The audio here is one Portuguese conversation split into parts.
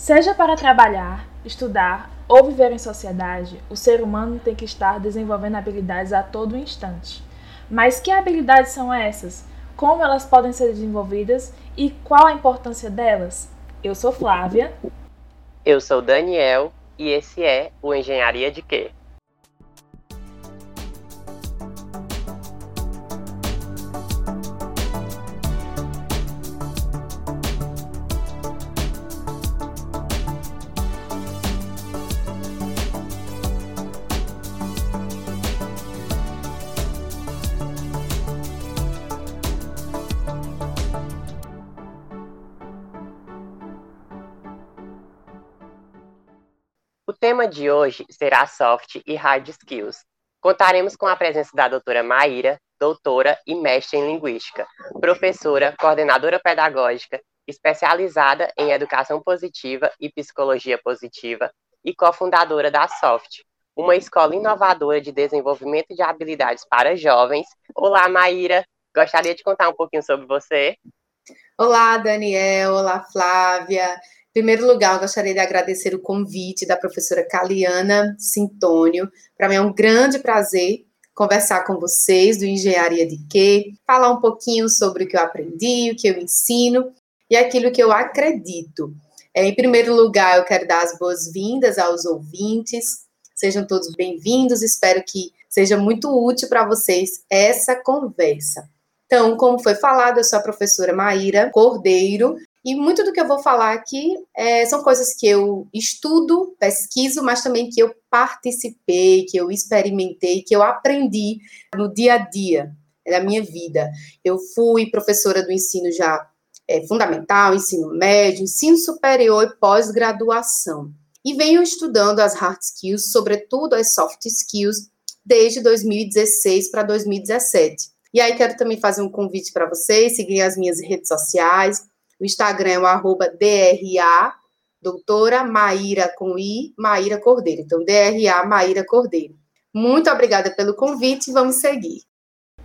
Seja para trabalhar, estudar ou viver em sociedade, o ser humano tem que estar desenvolvendo habilidades a todo instante. Mas que habilidades são essas? Como elas podem ser desenvolvidas e qual a importância delas? Eu sou Flávia. Eu sou Daniel e esse é o Engenharia de Quê? De hoje será Soft e Hard Skills. Contaremos com a presença da doutora Maíra, doutora e mestre em Linguística, professora, coordenadora pedagógica, especializada em Educação Positiva e Psicologia Positiva e cofundadora da Soft, uma escola inovadora de desenvolvimento de habilidades para jovens. Olá, Maíra! Gostaria de contar um pouquinho sobre você? Olá, Daniel! Olá, Flávia! Em primeiro lugar, eu gostaria de agradecer o convite da professora Caliana Sintônio. Para mim é um grande prazer conversar com vocês do Engenharia de Quê, falar um pouquinho sobre o que eu aprendi, o que eu ensino e aquilo que eu acredito. É, em primeiro lugar, eu quero dar as boas-vindas aos ouvintes. Sejam todos bem-vindos. Espero que seja muito útil para vocês essa conversa. Então, como foi falado, eu sou a professora Maíra Cordeiro, e muito do que eu vou falar aqui é, são coisas que eu estudo, pesquiso, mas também que eu participei, que eu experimentei, que eu aprendi no dia a dia da minha vida. Eu fui professora do ensino já é, fundamental, ensino médio, ensino superior e pós-graduação. E venho estudando as hard skills, sobretudo as soft skills, desde 2016 para 2017. E aí quero também fazer um convite para vocês, seguirem as minhas redes sociais, o Instagram é o arroba DRA, doutora Maíra com I, Maíra Cordeiro. Então, DRA Maíra Cordeiro. Muito obrigada pelo convite, vamos seguir.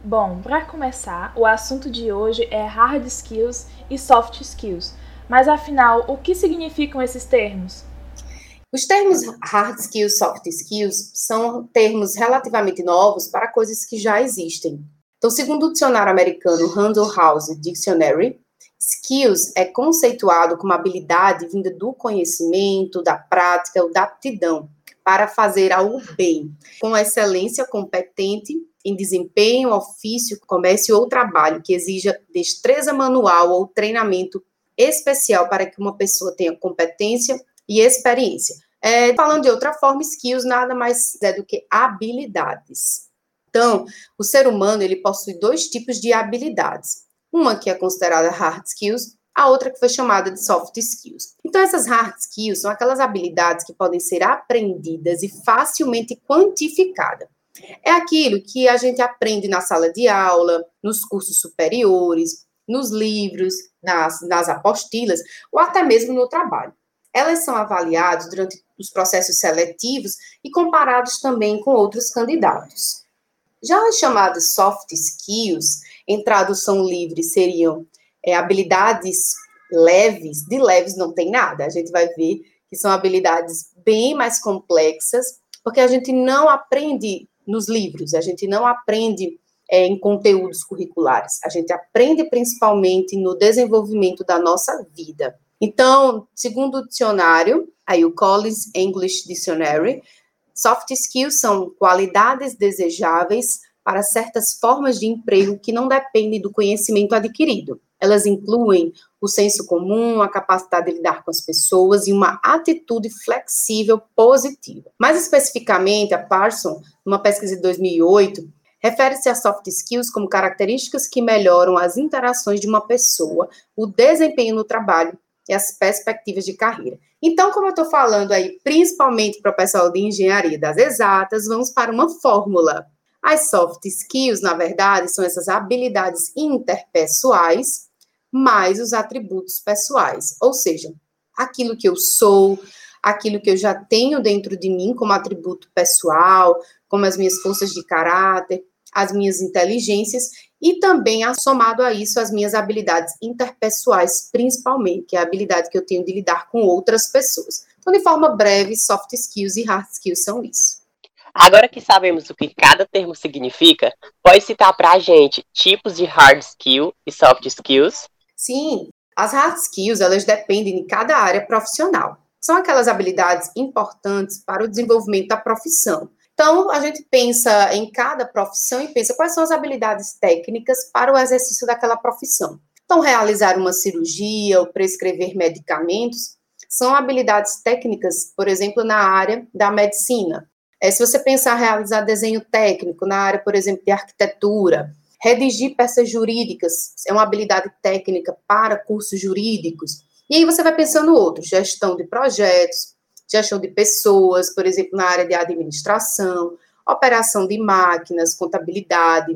Bom, para começar, o assunto de hoje é hard skills e soft skills. Mas afinal, o que significam esses termos? Os termos hard skills, soft skills são termos relativamente novos para coisas que já existem. Então, segundo o dicionário americano Randall House Dictionary, Skills é conceituado como habilidade vinda do conhecimento, da prática ou da aptidão para fazer algo bem, com excelência competente em desempenho, ofício, comércio ou trabalho que exija destreza manual ou treinamento especial para que uma pessoa tenha competência e experiência. É, falando de outra forma, skills nada mais é do que habilidades. Então, o ser humano ele possui dois tipos de habilidades uma que é considerada hard skills, a outra que foi chamada de soft skills. Então, essas hard skills são aquelas habilidades que podem ser aprendidas e facilmente quantificadas. É aquilo que a gente aprende na sala de aula, nos cursos superiores, nos livros, nas, nas apostilas ou até mesmo no trabalho. Elas são avaliadas durante os processos seletivos e comparados também com outros candidatos. Já as chamadas soft skills, em tradução livre, seriam é, habilidades leves, de leves não tem nada. A gente vai ver que são habilidades bem mais complexas, porque a gente não aprende nos livros, a gente não aprende é, em conteúdos curriculares, a gente aprende principalmente no desenvolvimento da nossa vida. Então, segundo o dicionário, aí o Collins English Dictionary, soft skills são qualidades desejáveis para certas formas de emprego que não dependem do conhecimento adquirido. Elas incluem o senso comum, a capacidade de lidar com as pessoas e uma atitude flexível positiva. Mais especificamente, a Parson, numa pesquisa de 2008, refere-se a soft skills como características que melhoram as interações de uma pessoa, o desempenho no trabalho e as perspectivas de carreira. Então, como eu estou falando aí, principalmente para o pessoal de engenharia das exatas, vamos para uma fórmula. As soft skills, na verdade, são essas habilidades interpessoais mais os atributos pessoais, ou seja, aquilo que eu sou, aquilo que eu já tenho dentro de mim como atributo pessoal, como as minhas forças de caráter, as minhas inteligências e também somado a isso as minhas habilidades interpessoais, principalmente, que é a habilidade que eu tenho de lidar com outras pessoas. Então, de forma breve, soft skills e hard skills são isso. Agora que sabemos o que cada termo significa, pode citar para a gente tipos de hard skill e soft skills? Sim, as hard skills, elas dependem de cada área profissional. São aquelas habilidades importantes para o desenvolvimento da profissão. Então, a gente pensa em cada profissão e pensa quais são as habilidades técnicas para o exercício daquela profissão. Então, realizar uma cirurgia ou prescrever medicamentos são habilidades técnicas, por exemplo, na área da medicina. É, se você pensar realizar desenho técnico na área, por exemplo, de arquitetura, redigir peças jurídicas é uma habilidade técnica para cursos jurídicos. E aí você vai pensando outros, gestão de projetos, gestão de pessoas, por exemplo, na área de administração, operação de máquinas, contabilidade,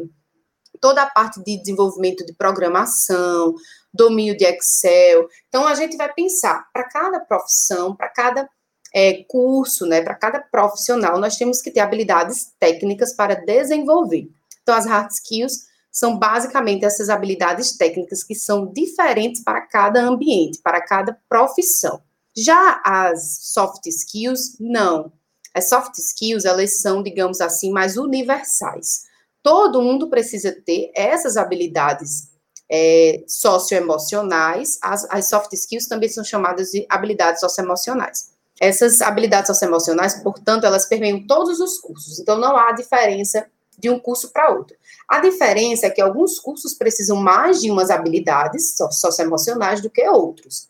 toda a parte de desenvolvimento de programação, domínio de Excel. Então, a gente vai pensar para cada profissão, para cada é, curso, né, para cada profissional, nós temos que ter habilidades técnicas para desenvolver. Então, as hard skills são basicamente essas habilidades técnicas que são diferentes para cada ambiente, para cada profissão. Já as soft skills, não. As soft skills, elas são, digamos assim, mais universais. Todo mundo precisa ter essas habilidades é, socioemocionais. As, as soft skills também são chamadas de habilidades socioemocionais. Essas habilidades socioemocionais, portanto, elas permeiam todos os cursos. Então, não há diferença de um curso para outro. A diferença é que alguns cursos precisam mais de umas habilidades socioemocionais do que outros.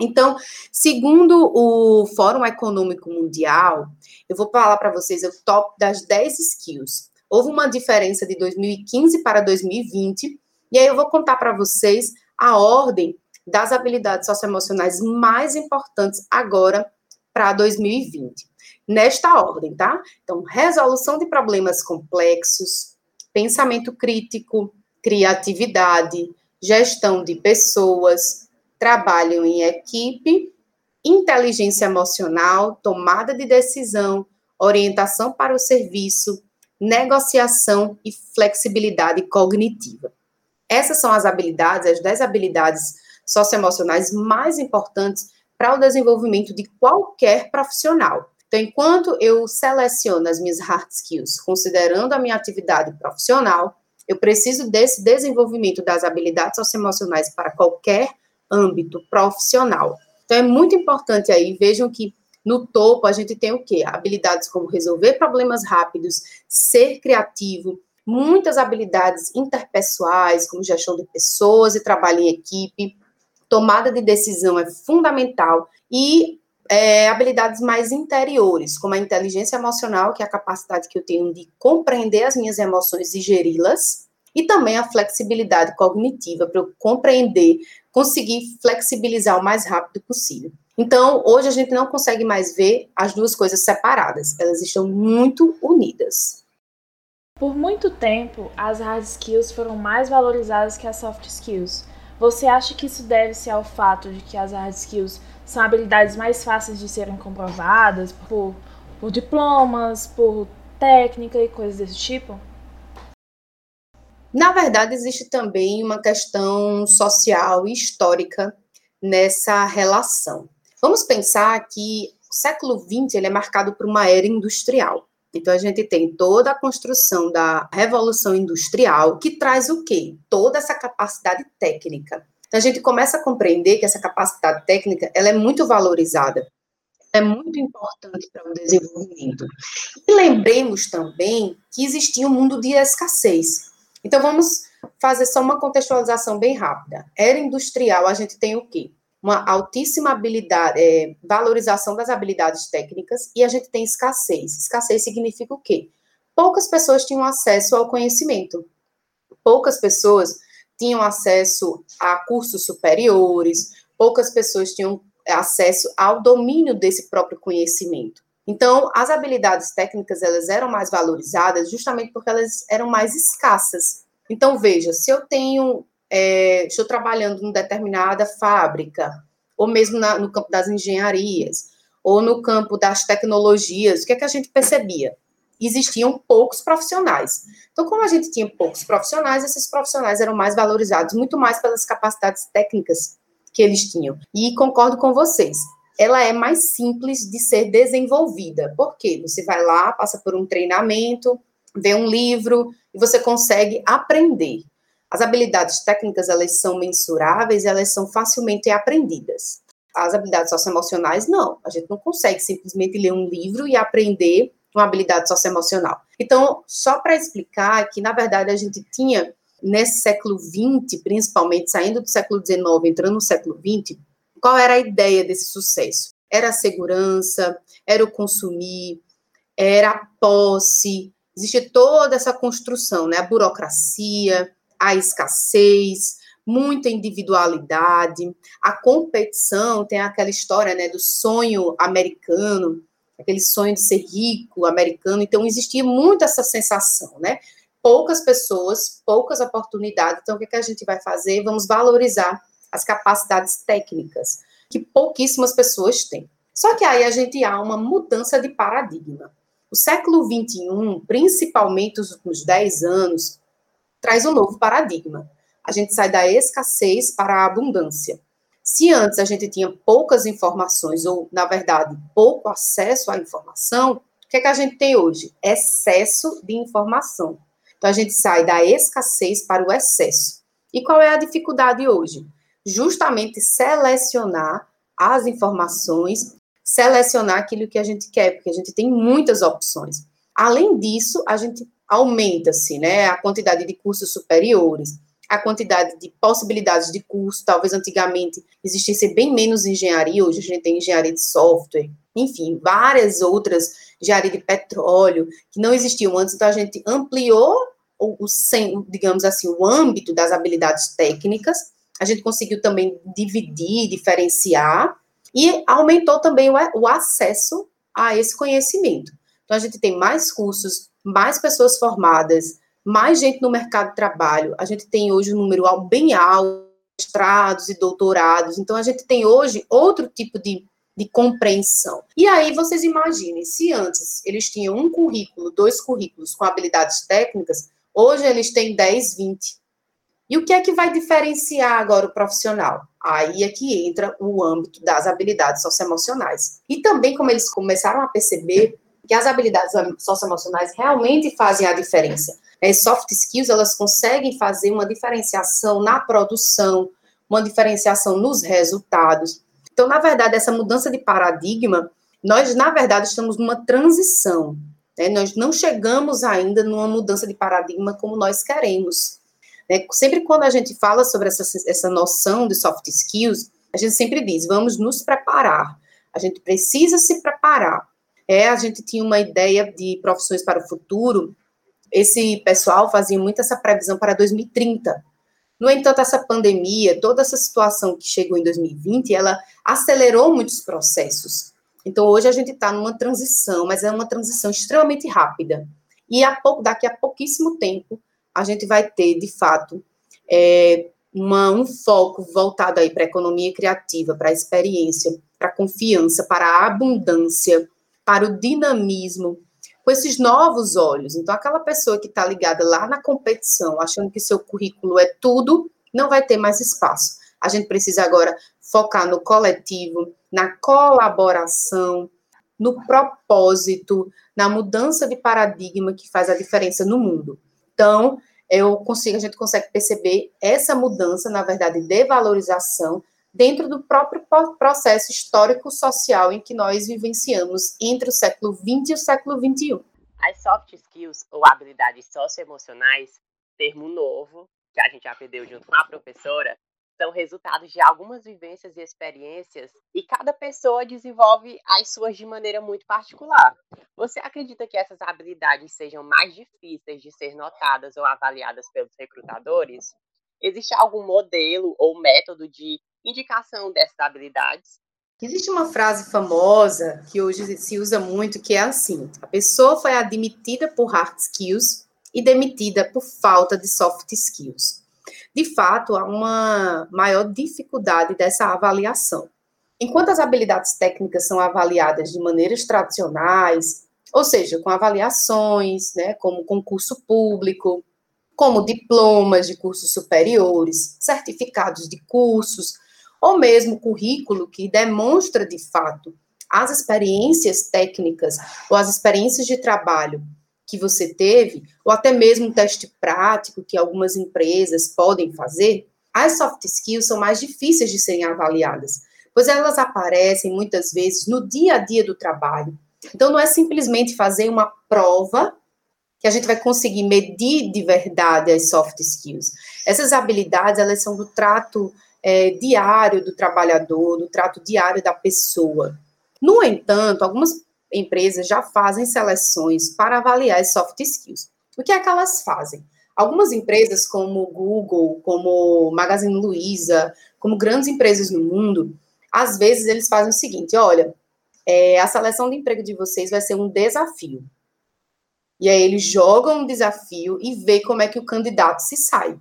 Então, segundo o Fórum Econômico Mundial, eu vou falar para vocês o top das 10 skills. Houve uma diferença de 2015 para 2020, e aí eu vou contar para vocês a ordem das habilidades socioemocionais mais importantes agora para 2020. Nesta ordem, tá? Então, resolução de problemas complexos, pensamento crítico, criatividade, gestão de pessoas, trabalho em equipe, inteligência emocional, tomada de decisão, orientação para o serviço, negociação e flexibilidade cognitiva. Essas são as habilidades, as 10 habilidades socioemocionais mais importantes para o desenvolvimento de qualquer profissional. Então, enquanto eu seleciono as minhas hard skills, considerando a minha atividade profissional, eu preciso desse desenvolvimento das habilidades socioemocionais para qualquer âmbito profissional. Então, é muito importante aí, vejam que no topo a gente tem o quê? Habilidades como resolver problemas rápidos, ser criativo, muitas habilidades interpessoais, como gestão de pessoas e trabalho em equipe, tomada de decisão é fundamental e é, habilidades mais interiores, como a inteligência emocional, que é a capacidade que eu tenho de compreender as minhas emoções e geri-las, e também a flexibilidade cognitiva, para eu compreender, conseguir flexibilizar o mais rápido possível. Então, hoje a gente não consegue mais ver as duas coisas separadas, elas estão muito unidas. Por muito tempo, as hard skills foram mais valorizadas que as soft skills. Você acha que isso deve-se ao fato de que as hard skills são habilidades mais fáceis de serem comprovadas por, por diplomas, por técnica e coisas desse tipo? Na verdade, existe também uma questão social e histórica nessa relação. Vamos pensar que o século XX ele é marcado por uma era industrial. Então, a gente tem toda a construção da Revolução Industrial, que traz o quê? Toda essa capacidade técnica. Então, a gente começa a compreender que essa capacidade técnica ela é muito valorizada, é muito importante para o desenvolvimento. E lembremos também que existia um mundo de escassez. Então, vamos fazer só uma contextualização bem rápida. Era industrial, a gente tem o quê? Uma altíssima habilidade, é, valorização das habilidades técnicas e a gente tem escassez. Escassez significa o quê? Poucas pessoas tinham acesso ao conhecimento. Poucas pessoas tinham acesso a cursos superiores, poucas pessoas tinham acesso ao domínio desse próprio conhecimento. Então, as habilidades técnicas elas eram mais valorizadas justamente porque elas eram mais escassas. Então, veja, se eu tenho, é, estou trabalhando em determinada fábrica, ou mesmo na, no campo das engenharias, ou no campo das tecnologias, o que é que a gente percebia? existiam poucos profissionais. Então, como a gente tinha poucos profissionais, esses profissionais eram mais valorizados, muito mais pelas capacidades técnicas que eles tinham. E concordo com vocês, ela é mais simples de ser desenvolvida. Por quê? Você vai lá, passa por um treinamento, vê um livro e você consegue aprender. As habilidades técnicas, elas são mensuráveis, elas são facilmente aprendidas. As habilidades socioemocionais, não. A gente não consegue simplesmente ler um livro e aprender uma habilidade socioemocional. Então, só para explicar que, na verdade, a gente tinha, nesse século XX, principalmente, saindo do século XIX, entrando no século XX, qual era a ideia desse sucesso? Era a segurança, era o consumir, era a posse, existe toda essa construção, né? A burocracia, a escassez, muita individualidade, a competição, tem aquela história, né, do sonho americano, aquele sonho de ser rico americano, então existia muito essa sensação, né? Poucas pessoas, poucas oportunidades, então o que, é que a gente vai fazer? Vamos valorizar as capacidades técnicas, que pouquíssimas pessoas têm. Só que aí a gente há uma mudança de paradigma. O século XXI, principalmente os últimos 10 anos, traz um novo paradigma. A gente sai da escassez para a abundância. Se antes a gente tinha poucas informações, ou, na verdade, pouco acesso à informação, o que, é que a gente tem hoje? Excesso de informação. Então, a gente sai da escassez para o excesso. E qual é a dificuldade hoje? Justamente selecionar as informações, selecionar aquilo que a gente quer, porque a gente tem muitas opções. Além disso, a gente aumenta-se, né, a quantidade de cursos superiores, a quantidade de possibilidades de curso, talvez antigamente existisse bem menos engenharia, hoje a gente tem engenharia de software, enfim, várias outras, engenharia de petróleo, que não existiam antes, então a gente ampliou o, o digamos assim, o âmbito das habilidades técnicas, a gente conseguiu também dividir, diferenciar, e aumentou também o, o acesso a esse conhecimento. Então, a gente tem mais cursos mais pessoas formadas, mais gente no mercado de trabalho. A gente tem hoje um número bem alto, mestrados e doutorados. Então, a gente tem hoje outro tipo de, de compreensão. E aí, vocês imaginem, se antes eles tinham um currículo, dois currículos com habilidades técnicas, hoje eles têm 10, 20. E o que é que vai diferenciar agora o profissional? Aí é que entra o âmbito das habilidades socioemocionais. E também, como eles começaram a perceber que as habilidades socioemocionais realmente fazem a diferença. As soft skills, elas conseguem fazer uma diferenciação na produção, uma diferenciação nos resultados. Então, na verdade, essa mudança de paradigma, nós, na verdade, estamos numa transição. Né? Nós não chegamos ainda numa mudança de paradigma como nós queremos. Né? Sempre quando a gente fala sobre essa, essa noção de soft skills, a gente sempre diz, vamos nos preparar. A gente precisa se preparar é, a gente tinha uma ideia de profissões para o futuro, esse pessoal fazia muito essa previsão para 2030. No entanto, essa pandemia, toda essa situação que chegou em 2020, ela acelerou muitos processos. Então, hoje a gente está numa transição, mas é uma transição extremamente rápida. E a pouco, daqui a pouquíssimo tempo, a gente vai ter, de fato, é, uma, um foco voltado aí para a economia criativa, para a experiência, para a confiança, para a abundância, para o dinamismo, com esses novos olhos. Então, aquela pessoa que está ligada lá na competição, achando que seu currículo é tudo, não vai ter mais espaço. A gente precisa agora focar no coletivo, na colaboração, no propósito, na mudança de paradigma que faz a diferença no mundo. Então, eu consigo, a gente consegue perceber essa mudança, na verdade, de valorização dentro do próprio processo histórico-social em que nós vivenciamos entre o século XX e o século XXI. As soft skills, ou habilidades socioemocionais, termo novo, que a gente aprendeu junto com a professora, são resultados de algumas vivências e experiências e cada pessoa desenvolve as suas de maneira muito particular. Você acredita que essas habilidades sejam mais difíceis de ser notadas ou avaliadas pelos recrutadores? Existe algum modelo ou método de indicação dessas habilidades. Existe uma frase famosa que hoje se usa muito, que é assim: a pessoa foi admitida por hard skills e demitida por falta de soft skills. De fato, há uma maior dificuldade dessa avaliação. Enquanto as habilidades técnicas são avaliadas de maneiras tradicionais, ou seja, com avaliações, né, como concurso público, como diplomas de cursos superiores, certificados de cursos, ou mesmo currículo que demonstra de fato as experiências técnicas ou as experiências de trabalho que você teve, ou até mesmo um teste prático que algumas empresas podem fazer, as soft skills são mais difíceis de serem avaliadas, pois elas aparecem muitas vezes no dia a dia do trabalho. Então, não é simplesmente fazer uma prova que a gente vai conseguir medir de verdade as soft skills. Essas habilidades, elas são do trato é, diário do trabalhador, do trato diário da pessoa. No entanto, algumas empresas já fazem seleções para avaliar as soft skills. O que é que elas fazem? Algumas empresas, como Google, como Magazine Luiza, como grandes empresas no mundo, às vezes eles fazem o seguinte: olha, é, a seleção de emprego de vocês vai ser um desafio. E aí eles jogam um desafio e vê como é que o candidato se sai.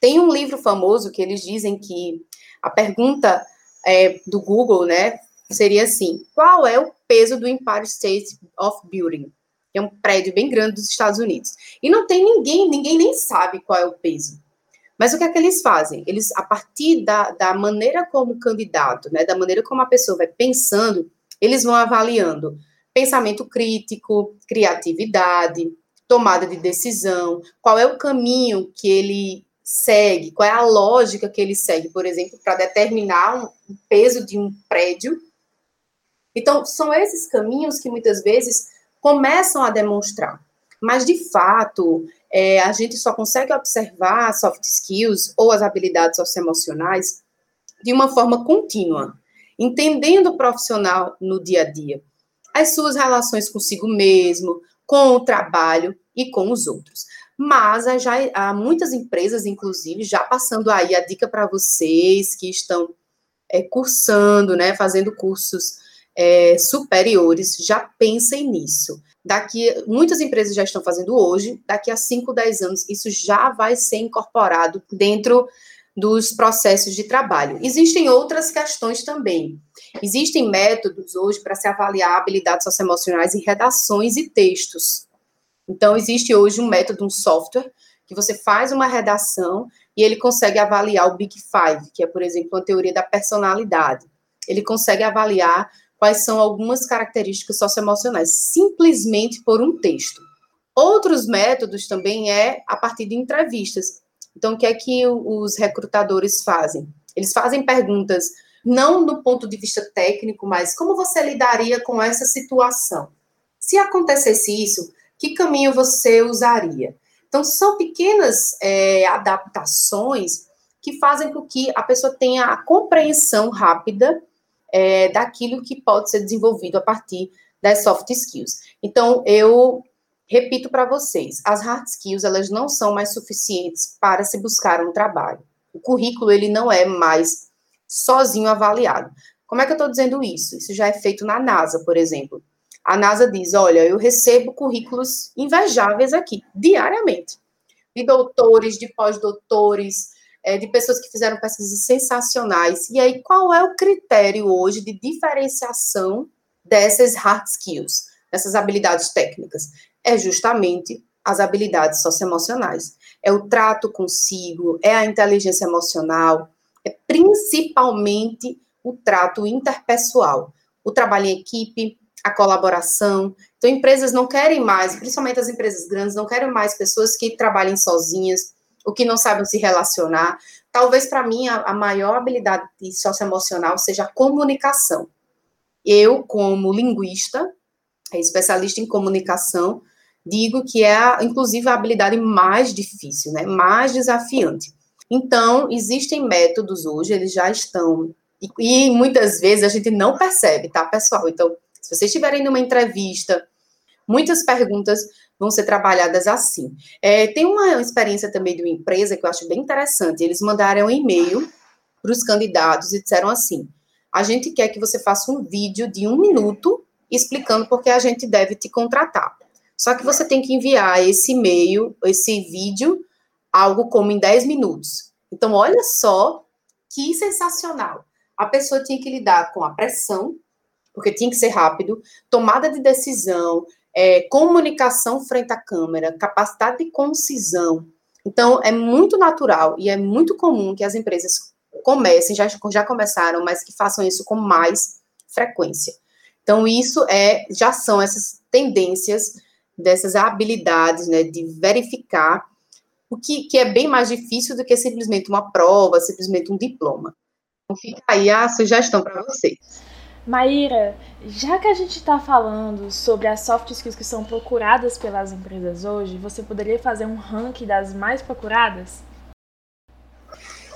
Tem um livro famoso que eles dizem que a pergunta é, do Google, né, seria assim: qual é o peso do Empire State of Building? Que é um prédio bem grande dos Estados Unidos. E não tem ninguém, ninguém nem sabe qual é o peso. Mas o que é que eles fazem? Eles, a partir da, da maneira como o candidato, né, da maneira como a pessoa vai pensando, eles vão avaliando pensamento crítico, criatividade, tomada de decisão, qual é o caminho que ele segue, qual é a lógica que ele segue, por exemplo, para determinar o peso de um prédio então, são esses caminhos que muitas vezes começam a demonstrar. Mas, de fato, é, a gente só consegue observar soft skills ou as habilidades socioemocionais de uma forma contínua, entendendo o profissional no dia a dia, as suas relações consigo mesmo, com o trabalho e com os outros. Mas já há muitas empresas, inclusive, já passando aí a dica para vocês que estão é, cursando, né, fazendo cursos é, superiores já pensem nisso. Daqui, muitas empresas já estão fazendo hoje, daqui a 5, 10 anos, isso já vai ser incorporado dentro dos processos de trabalho. Existem outras questões também. Existem métodos hoje para se avaliar habilidades socioemocionais em redações e textos. Então, existe hoje um método, um software, que você faz uma redação e ele consegue avaliar o Big Five, que é, por exemplo, uma teoria da personalidade. Ele consegue avaliar quais são algumas características socioemocionais, simplesmente por um texto. Outros métodos também é a partir de entrevistas. Então, o que é que os recrutadores fazem? Eles fazem perguntas não do ponto de vista técnico, mas como você lidaria com essa situação? Se acontecesse isso, que caminho você usaria? Então, são pequenas é, adaptações que fazem com que a pessoa tenha a compreensão rápida é, daquilo que pode ser desenvolvido a partir das soft skills. Então, eu repito para vocês, as hard skills, elas não são mais suficientes para se buscar um trabalho. O currículo, ele não é mais sozinho avaliado. Como é que eu estou dizendo isso? Isso já é feito na NASA, por exemplo. A NASA diz, olha, eu recebo currículos invejáveis aqui, diariamente, de doutores, de pós-doutores, é, de pessoas que fizeram pesquisas sensacionais. E aí, qual é o critério hoje de diferenciação dessas hard skills, dessas habilidades técnicas? É justamente as habilidades socioemocionais. É o trato consigo, é a inteligência emocional, é principalmente o trato interpessoal, o trabalho em equipe, a colaboração. Então, empresas não querem mais, principalmente as empresas grandes, não querem mais pessoas que trabalhem sozinhas, o que não sabem se relacionar. Talvez para mim a, a, maior habilidade socioemocional seja a comunicação. Eu, como linguista, especialista em comunicação, digo que é, a, inclusive, a habilidade mais difícil, né, mais desafiante. Então, existem métodos hoje, eles já estão, e, e muitas vezes a gente não percebe, tá, pessoal? Então, se vocês estiverem numa entrevista, muitas perguntas vão ser trabalhadas assim. É, tem uma experiência também de uma empresa que eu acho bem interessante. Eles mandaram um e-mail para os candidatos e disseram assim: a gente quer que você faça um vídeo de um minuto explicando por que a gente deve te contratar. Só que você tem que enviar esse e-mail, esse vídeo, algo como em 10 minutos. Então, olha só que sensacional. A pessoa tinha que lidar com a pressão, porque tinha que ser rápido, tomada de decisão, é, comunicação frente à câmera, capacidade de concisão. Então, é muito natural e é muito comum que as empresas comecem, já, já começaram, mas que façam isso com mais frequência. Então, isso é, já são essas tendências dessas habilidades, né, de verificar o que, que é bem mais difícil do que simplesmente uma prova, simplesmente um diploma. Então, fica aí a sugestão para vocês. Maíra, já que a gente está falando sobre as soft skills que são procuradas pelas empresas hoje, você poderia fazer um ranking das mais procuradas?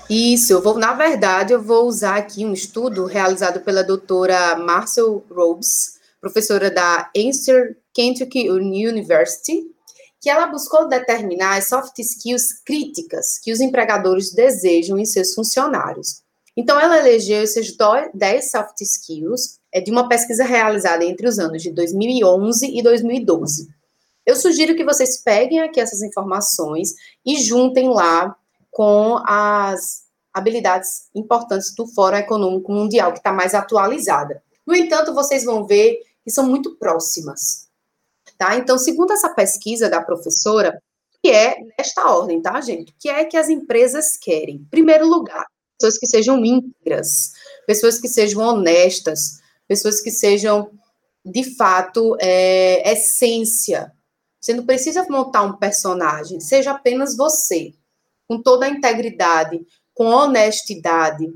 Isso, eu vou, na verdade, eu vou usar aqui um estudo realizado pela doutora Marcel Robes, professora da Eastern Kentucky University, que ela buscou determinar as soft skills críticas que os empregadores desejam em seus funcionários. Então, ela elegeu esses 10 soft skills é, de uma pesquisa realizada entre os anos de 2011 e 2012. Eu sugiro que vocês peguem aqui essas informações e juntem lá com as habilidades importantes do Fórum Econômico Mundial, que está mais atualizada. No entanto, vocês vão ver que são muito próximas. Tá? Então, segundo essa pesquisa da professora, que é nesta ordem, tá, gente? Que é que as empresas querem? Em primeiro lugar, pessoas que sejam íntegras, pessoas que sejam honestas, pessoas que sejam, de fato, é, essência. Você não precisa montar um personagem, seja apenas você, com toda a integridade, com honestidade.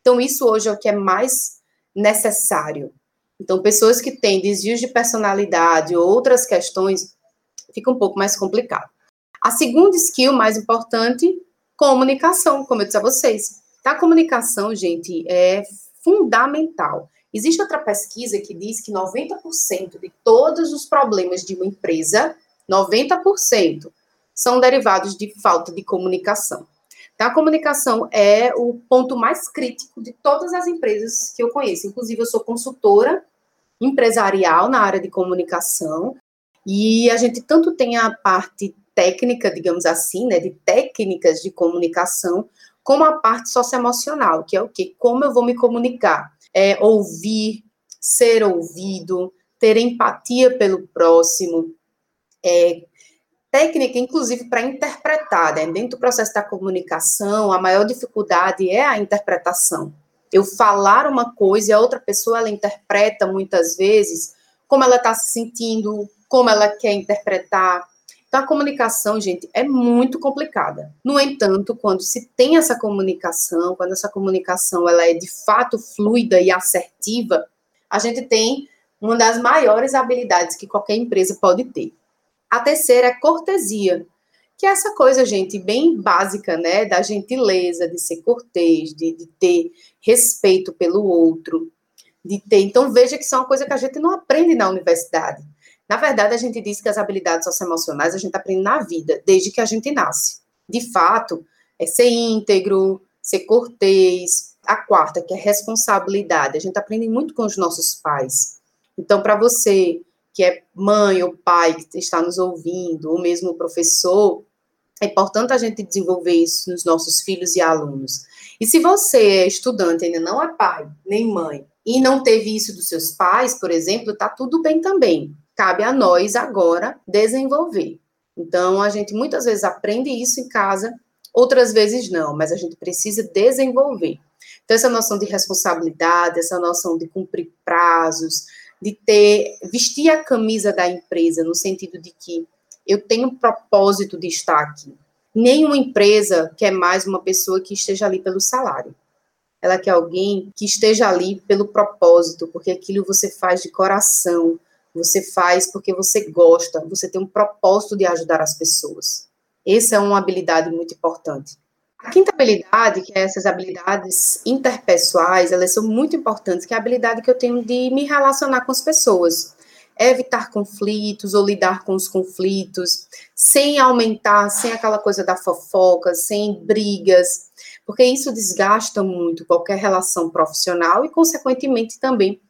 Então, isso hoje é o que é mais necessário. Então, pessoas que têm desvios de personalidade ou outras questões, fica um pouco mais complicado. A segunda skill mais importante, comunicação, como eu disse a vocês. A comunicação, gente, é fundamental. Existe outra pesquisa que diz que 90% de todos os problemas de uma empresa, 90%, são derivados de falta de comunicação. Então, a comunicação é o ponto mais crítico de todas as empresas que eu conheço. Inclusive, eu sou consultora empresarial na área de comunicação e a gente tanto tem a parte técnica, digamos assim, né, de técnicas de comunicação, como a parte socioemocional, que é o quê? Como eu vou me comunicar? É, ouvir, ser ouvido, ter empatia pelo próximo, é, técnica, inclusive, para interpretar. Né? Dentro do processo da comunicação, a maior dificuldade é a interpretação. Eu falar uma coisa e a outra pessoa ela interpreta muitas vezes como ela está se sentindo, como ela quer interpretar. Então, a comunicação, gente, é muito complicada. No entanto, quando se tem essa comunicação, quando essa comunicação ela é de fato fluida e assertiva, a gente tem uma das maiores habilidades que qualquer empresa pode ter. A terceira é cortesia, que é essa coisa, gente, bem básica, né, da gentileza, de ser cortês, de, de ter respeito pelo outro, de ter. Então, veja que isso é uma coisa que a gente não aprende na universidade. Na verdade, a gente diz que as habilidades socioemocionais a gente aprende na vida, desde que a gente nasce. De fato, é ser íntegro, ser cortês. A quarta, que é responsabilidade. A gente aprende muito com os nossos pais. Então, para você que é mãe ou pai que está nos ouvindo, ou mesmo professor, é importante a gente desenvolver isso nos nossos filhos e alunos. E se você é estudante, ainda não é pai nem mãe, e não teve isso dos seus pais, por exemplo, tá tudo bem também cabe a nós agora desenvolver. Então, a gente muitas vezes aprende isso em casa, outras vezes não, mas a gente precisa desenvolver. Então, essa noção de responsabilidade, essa noção de cumprir prazos, de ter, vestir a camisa da empresa, no sentido de que eu tenho um propósito de estar aqui. Nenhuma empresa quer mais uma pessoa que esteja ali pelo salário. Ela quer alguém que esteja ali pelo propósito, porque aquilo você faz de coração, você faz porque você gosta, você tem um propósito de ajudar as pessoas. Essa é uma habilidade muito importante. A quinta habilidade, que é essas habilidades interpessoais, elas são muito importantes, que é a habilidade que eu tenho de me relacionar com as pessoas. Evitar conflitos ou lidar com os conflitos, sem aumentar, sem aquela coisa da fofoca, sem brigas, porque isso desgasta muito qualquer relação profissional e, consequentemente, também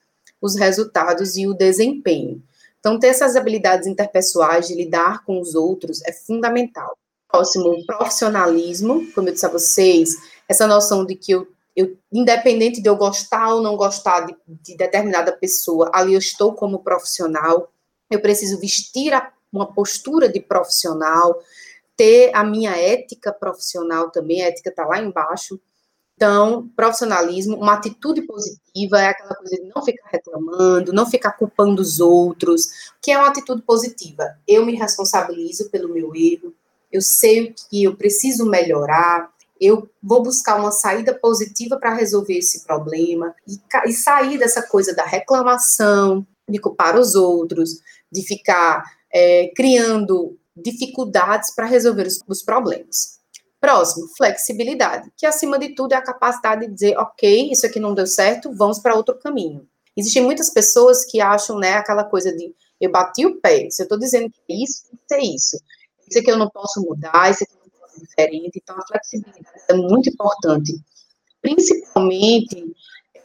os resultados e o desempenho. Então, ter essas habilidades interpessoais de lidar com os outros é fundamental. Próximo, profissionalismo, como eu disse a vocês, essa noção de que eu, eu independente de eu gostar ou não gostar de, de determinada pessoa, ali eu estou como profissional. eu preciso vestir a, uma postura de profissional, ter a minha ética profissional também, a ética está lá embaixo. Então, profissionalismo, uma atitude positiva é aquela coisa de não ficar reclamando, não ficar culpando os outros, que é uma atitude positiva. Eu me responsabilizo pelo meu erro, eu sei o que eu preciso melhorar, eu vou buscar uma saída positiva para resolver esse problema e, e, sair dessa coisa da reclamação, de culpar os outros, de ficar é, criando dificuldades para resolver os, os problemas. Próximo, flexibilidade, que acima de tudo é a capacidade de dizer, ok, isso aqui não deu certo, vamos para outro caminho. Existem muitas pessoas que acham, né, aquela coisa de eu bati o pé, se eu estou dizendo que é isso, tem que ser isso. Isso aqui eu não posso mudar, isso aqui não posso diferente. Então, a flexibilidade é muito importante, principalmente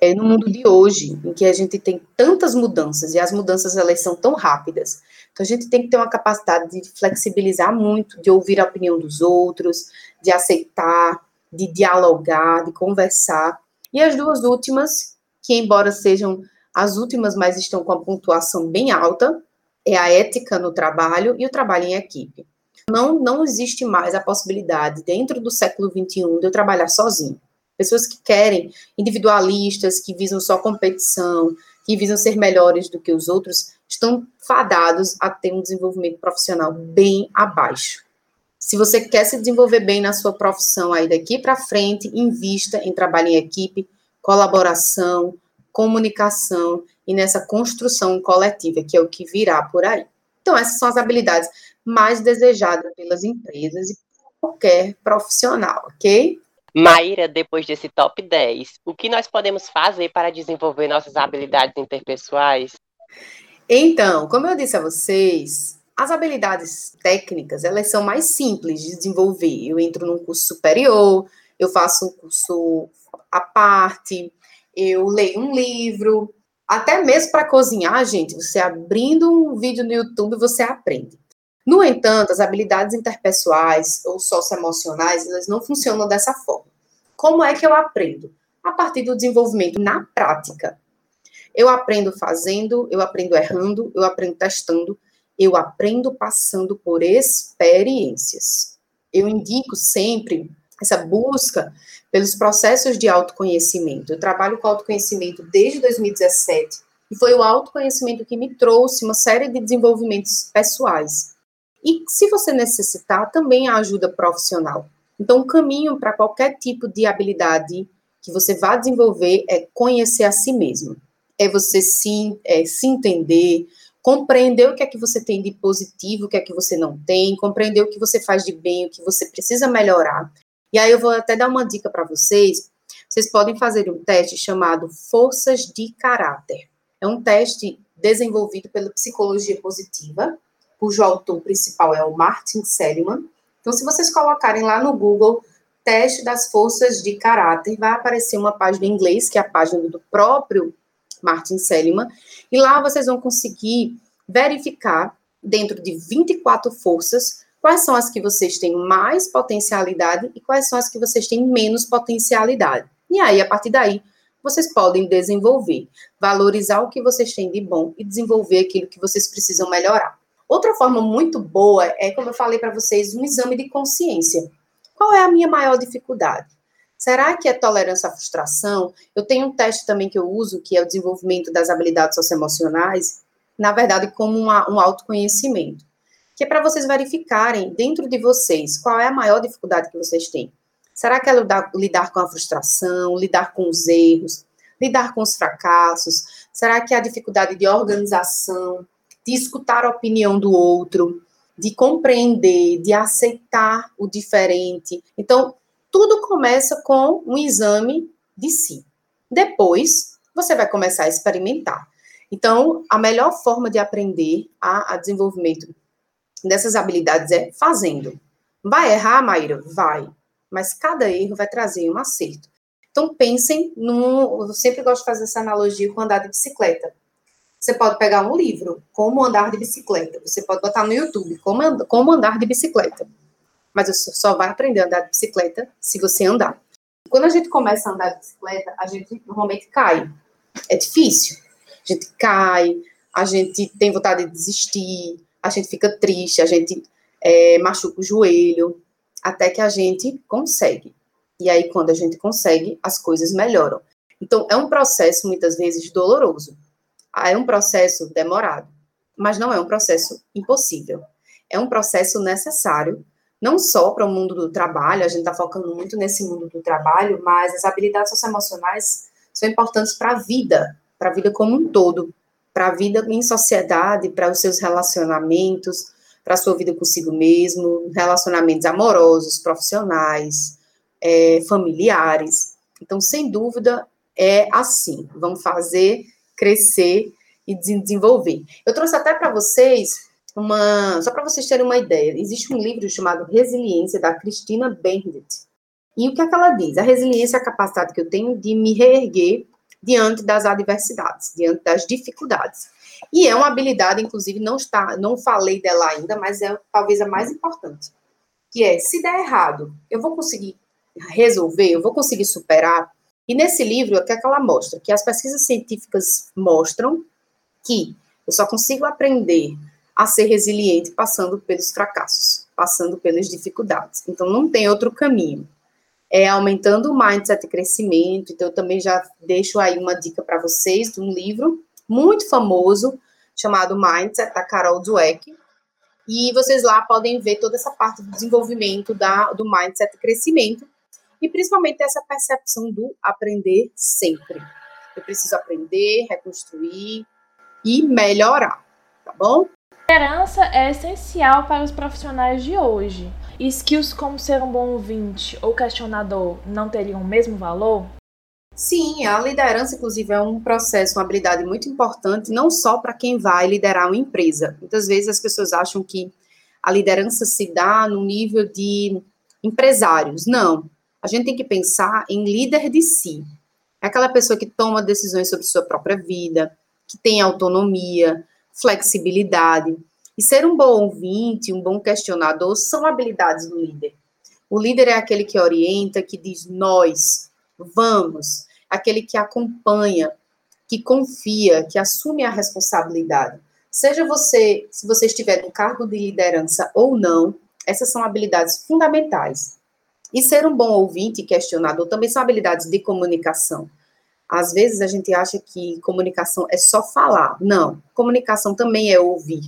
é, no mundo de hoje, em que a gente tem tantas mudanças e as mudanças elas são tão rápidas. Então a gente tem que ter uma capacidade de flexibilizar muito, de ouvir a opinião dos outros, de aceitar, de dialogar, de conversar. E as duas últimas, que embora sejam as últimas, mas estão com a pontuação bem alta, é a ética no trabalho e o trabalho em equipe. Não, não existe mais a possibilidade, dentro do século XXI, de eu trabalhar sozinho. Pessoas que querem, individualistas, que visam só competição, que visam ser melhores do que os outros, estão fadados a ter um desenvolvimento profissional bem abaixo. Se você quer se desenvolver bem na sua profissão aí daqui para frente, invista em trabalho em equipe, colaboração, comunicação e nessa construção coletiva, que é o que virá por aí. Então, essas são as habilidades mais desejadas pelas empresas e qualquer profissional, ok? Maíra, depois desse top 10, o que nós podemos fazer para desenvolver nossas habilidades interpessoais? Então, como eu disse a vocês, as habilidades técnicas, elas são mais simples de desenvolver. Eu entro num curso superior, eu faço um curso à parte, eu leio um livro, até mesmo para cozinhar, gente, você abrindo um vídeo no YouTube, você aprende. No entanto, as habilidades interpessoais ou socioemocionais, elas não funcionam dessa forma. Como é que eu aprendo? A partir do desenvolvimento na prática. Eu aprendo fazendo, eu aprendo errando, eu aprendo testando, eu aprendo passando por experiências. Eu indico sempre essa busca pelos processos de autoconhecimento. Eu trabalho com autoconhecimento desde 2017 e foi o autoconhecimento que me trouxe uma série de desenvolvimentos pessoais. E se você necessitar, também a ajuda profissional. Então, o caminho para qualquer tipo de habilidade que você vá desenvolver é conhecer a si mesmo. É você se, é, se entender, compreender o que é que você tem de positivo, o que é que você não tem, compreender o que você faz de bem, o que você precisa melhorar. E aí eu vou até dar uma dica para vocês. Vocês podem fazer um teste chamado Forças de Caráter. É um teste desenvolvido pela psicologia positiva cujo autor principal é o Martin Seligman. Então, se vocês colocarem lá no Google teste das forças de caráter, vai aparecer uma página em inglês, que é a página do próprio Martin Seligman, e lá vocês vão conseguir verificar, dentro de 24 forças, quais são as que vocês têm mais potencialidade e quais são as que vocês têm menos potencialidade. E aí, a partir daí, vocês podem desenvolver, valorizar o que vocês têm de bom e desenvolver aquilo que vocês precisam melhorar. Outra forma muito boa é, como eu falei para vocês, um exame de consciência. Qual é a minha maior dificuldade? Será que é tolerância à frustração? Eu tenho um teste também que eu uso, que é o desenvolvimento das habilidades socioemocionais, na verdade, como uma, um autoconhecimento, que é para vocês verificarem dentro de vocês qual é a maior dificuldade que vocês têm. Será que é lidar, lidar com a frustração, lidar com os erros, lidar com os fracassos? Será que é a dificuldade de organização, de escutar a opinião do outro, de compreender, de aceitar o diferente. Então, tudo começa com um exame de si. Depois, você vai começar a experimentar. Então, a melhor forma de aprender a, a desenvolvimento dessas habilidades é fazendo. Vai errar, Maíra? Vai. Mas cada erro vai trazer um acerto. Então, pensem num. Eu sempre gosto de fazer essa analogia com andar de bicicleta. Você pode pegar um livro, Como Andar de Bicicleta. Você pode botar no YouTube, Como, como Andar de Bicicleta. Mas você só vai aprender a andar de bicicleta se você andar. Quando a gente começa a andar de bicicleta, a gente normalmente cai. É difícil. A gente cai, a gente tem vontade de desistir, a gente fica triste, a gente é, machuca o joelho, até que a gente consegue. E aí, quando a gente consegue, as coisas melhoram. Então, é um processo, muitas vezes, doloroso. Ah, é um processo demorado, mas não é um processo impossível. É um processo necessário, não só para o mundo do trabalho, a gente está focando muito nesse mundo do trabalho, mas as habilidades socioemocionais são importantes para a vida, para a vida como um todo, para a vida em sociedade, para os seus relacionamentos, para a sua vida consigo mesmo, relacionamentos amorosos, profissionais, é, familiares. Então, sem dúvida, é assim. Vamos fazer crescer e desenvolver. Eu trouxe até para vocês uma, só para vocês terem uma ideia. Existe um livro chamado Resiliência da Cristina Bennett. E o que é que ela diz? A resiliência é a capacidade que eu tenho de me reerguer diante das adversidades, diante das dificuldades. E é uma habilidade, inclusive, não está, não falei dela ainda, mas é talvez a mais importante, que é se der errado, eu vou conseguir resolver, eu vou conseguir superar. E nesse livro, o que é que ela mostra? Que as pesquisas científicas mostram que eu só consigo aprender a ser resiliente passando pelos fracassos, passando pelas dificuldades. Então, não tem outro caminho. É aumentando o mindset e crescimento. Então, eu também já deixo aí uma dica para vocês de um livro muito famoso chamado Mindset, da Carol Dweck. E vocês lá podem ver toda essa parte do desenvolvimento da, do mindset e crescimento, e principalmente essa percepção do aprender sempre. Eu preciso aprender, reconstruir e melhorar, tá bom? Liderança é essencial para os profissionais de hoje. skills como ser um bom ouvinte ou questionador não teriam o mesmo valor? Sim, a liderança, inclusive, é um processo, uma habilidade muito importante, não só para quem vai liderar uma empresa. Muitas vezes as pessoas acham que a liderança se dá no nível de empresários. Não. A gente tem que pensar em líder de si. É aquela pessoa que toma decisões sobre sua própria vida, que tem autonomia, flexibilidade. E ser um bom ouvinte, um bom questionador, são habilidades do líder. O líder é aquele que orienta, que diz nós, vamos, aquele que acompanha, que confia, que assume a responsabilidade. Seja você, se você estiver no cargo de liderança ou não, essas são habilidades fundamentais. E ser um bom ouvinte e questionador também são habilidades de comunicação. Às vezes a gente acha que comunicação é só falar. Não, comunicação também é ouvir.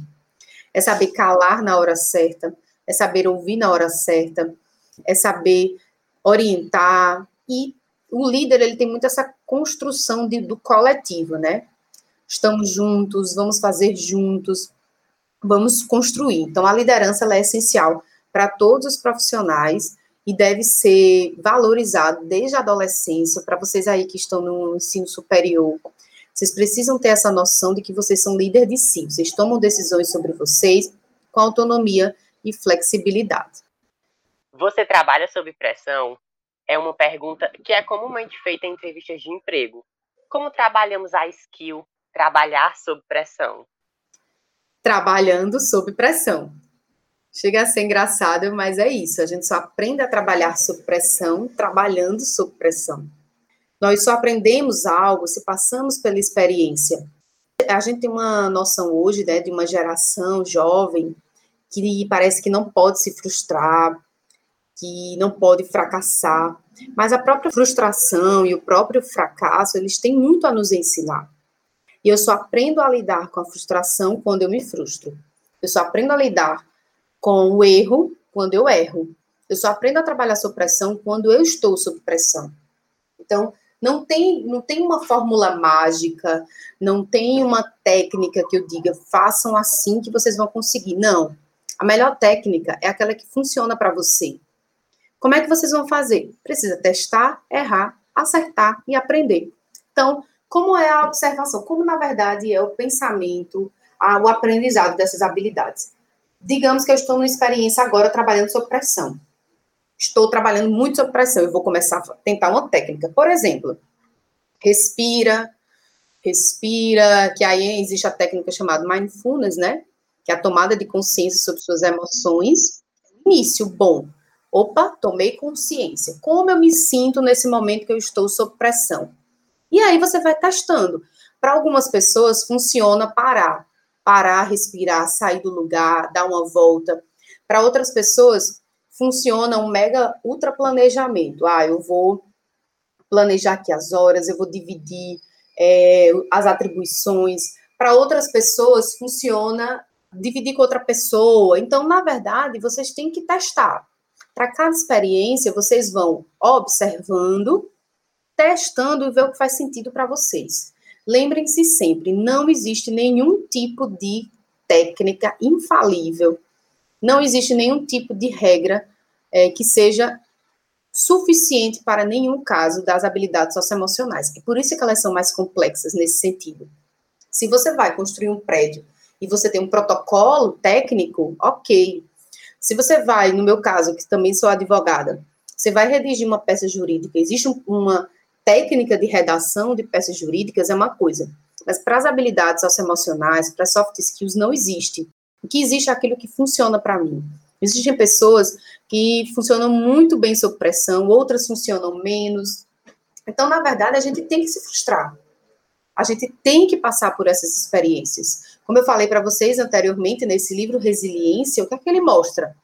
É saber calar na hora certa, é saber ouvir na hora certa, é saber orientar e o líder ele tem muito essa construção de, do coletivo, né? Estamos juntos, vamos fazer juntos, vamos construir. Então, a liderança é essencial para todos os profissionais e deve ser valorizado desde a adolescência, para vocês aí que estão no ensino superior. Vocês precisam ter essa noção de que vocês são líder de si, vocês tomam decisões sobre vocês com autonomia e flexibilidade. Você trabalha sob pressão? é uma pergunta que é comumente feita em entrevistas de emprego. Como trabalhamos a skill trabalhar sob pressão? Trabalhando sob pressão. Chega a ser engraçado, mas é isso. A gente só aprende a trabalhar sob pressão trabalhando sob pressão. Nós só aprendemos algo se passamos pela experiência. A gente tem uma noção hoje né, de uma geração jovem que parece que não pode se frustrar, que não pode fracassar. Mas a própria frustração e o próprio fracasso, eles têm muito a nos ensinar. E eu só aprendo a lidar com a frustração quando eu me frustro. Eu só aprendo a lidar com o erro quando eu erro. Eu só aprendo a trabalhar sob pressão quando eu estou sob pressão. Então, não tem, não tem uma fórmula mágica, não tem uma técnica que eu diga, façam assim que vocês vão conseguir. Não. A melhor técnica é aquela que funciona para você. Como é que vocês vão fazer? Precisa testar, errar, acertar e aprender. Então, como é a observação? Como, na verdade, é o pensamento, o aprendizado dessas habilidades? Digamos que eu estou numa experiência agora trabalhando sob pressão. Estou trabalhando muito sob pressão. Eu vou começar a tentar uma técnica. Por exemplo, respira, respira, que aí existe a técnica chamada mindfulness, né? Que é a tomada de consciência sobre suas emoções. Início bom, Opa, tomei consciência. Como eu me sinto nesse momento que eu estou sob pressão? E aí você vai testando. Para algumas pessoas, funciona parar. Parar, respirar, sair do lugar, dar uma volta. Para outras pessoas, funciona um mega ultra planejamento. Ah, eu vou planejar aqui as horas, eu vou dividir é, as atribuições. Para outras pessoas, funciona dividir com outra pessoa. Então, na verdade, vocês têm que testar. Para cada experiência, vocês vão observando, testando e ver o que faz sentido para vocês. Lembrem-se sempre, não existe nenhum tipo de técnica infalível, não existe nenhum tipo de regra é, que seja suficiente para nenhum caso das habilidades socioemocionais. E por isso que elas são mais complexas nesse sentido. Se você vai construir um prédio e você tem um protocolo técnico, ok. Se você vai, no meu caso, que também sou advogada, você vai redigir uma peça jurídica, existe uma técnica de redação de peças jurídicas, é uma coisa. Mas para as habilidades socioemocionais, para soft skills, não existe. O que existe é aquilo que funciona para mim. Existem pessoas que funcionam muito bem sob pressão, outras funcionam menos. Então, na verdade, a gente tem que se frustrar. A gente tem que passar por essas experiências. Como eu falei para vocês anteriormente, nesse livro Resiliência, o que é que ele mostra?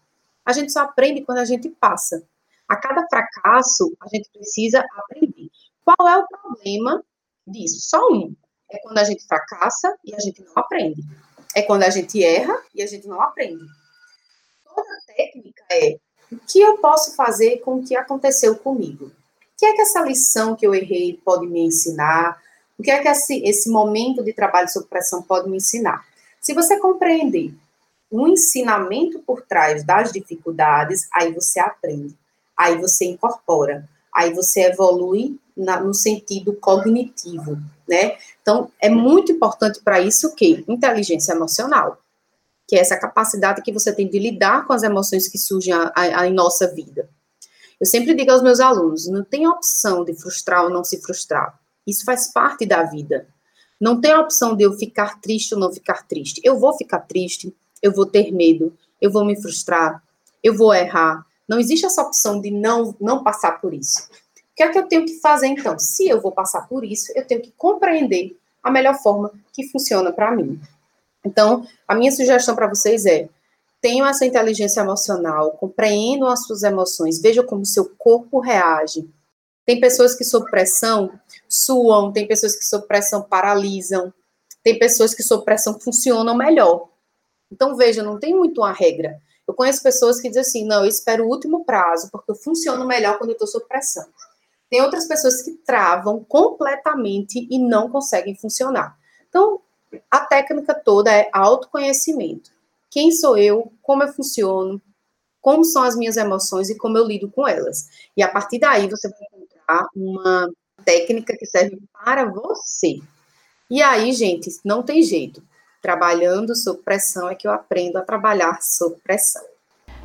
A gente só aprende quando a gente passa. A cada fracasso, a gente precisa aprender. Qual é o problema disso? Só um. É quando a gente fracassa e a gente não aprende. É quando a gente erra e a gente não aprende toda técnica é o que eu posso fazer com o que aconteceu comigo? O que é que essa lição que eu errei pode me ensinar? O que é que esse, esse momento de trabalho sob pressão pode me ensinar? Se você compreender o ensinamento por trás das dificuldades, aí você aprende, aí você incorpora, aí você evolui na, no sentido cognitivo, né? Então, é muito importante para isso o quê? Inteligência emocional que é essa capacidade que você tem de lidar com as emoções que surgem a, a, a, em nossa vida. Eu sempre digo aos meus alunos: não tem opção de frustrar ou não se frustrar. Isso faz parte da vida. Não tem opção de eu ficar triste ou não ficar triste. Eu vou ficar triste, eu vou ter medo, eu vou me frustrar, eu vou errar. Não existe essa opção de não, não passar por isso. O que é que eu tenho que fazer então? Se eu vou passar por isso, eu tenho que compreender a melhor forma que funciona para mim. Então, a minha sugestão para vocês é: tenham essa inteligência emocional, compreendam as suas emoções, vejam como o seu corpo reage. Tem pessoas que, sob pressão, suam, tem pessoas que, sob pressão, paralisam, tem pessoas que, sob pressão, funcionam melhor. Então, veja, não tem muito uma regra. Eu conheço pessoas que dizem assim: não, eu espero o último prazo, porque eu funciono melhor quando eu estou sob pressão. Tem outras pessoas que travam completamente e não conseguem funcionar. Então, a técnica toda é autoconhecimento. Quem sou eu? Como eu funciono? Como são as minhas emoções e como eu lido com elas? E a partir daí você vai encontrar uma técnica que serve para você. E aí, gente, não tem jeito. Trabalhando sob pressão é que eu aprendo a trabalhar sob pressão.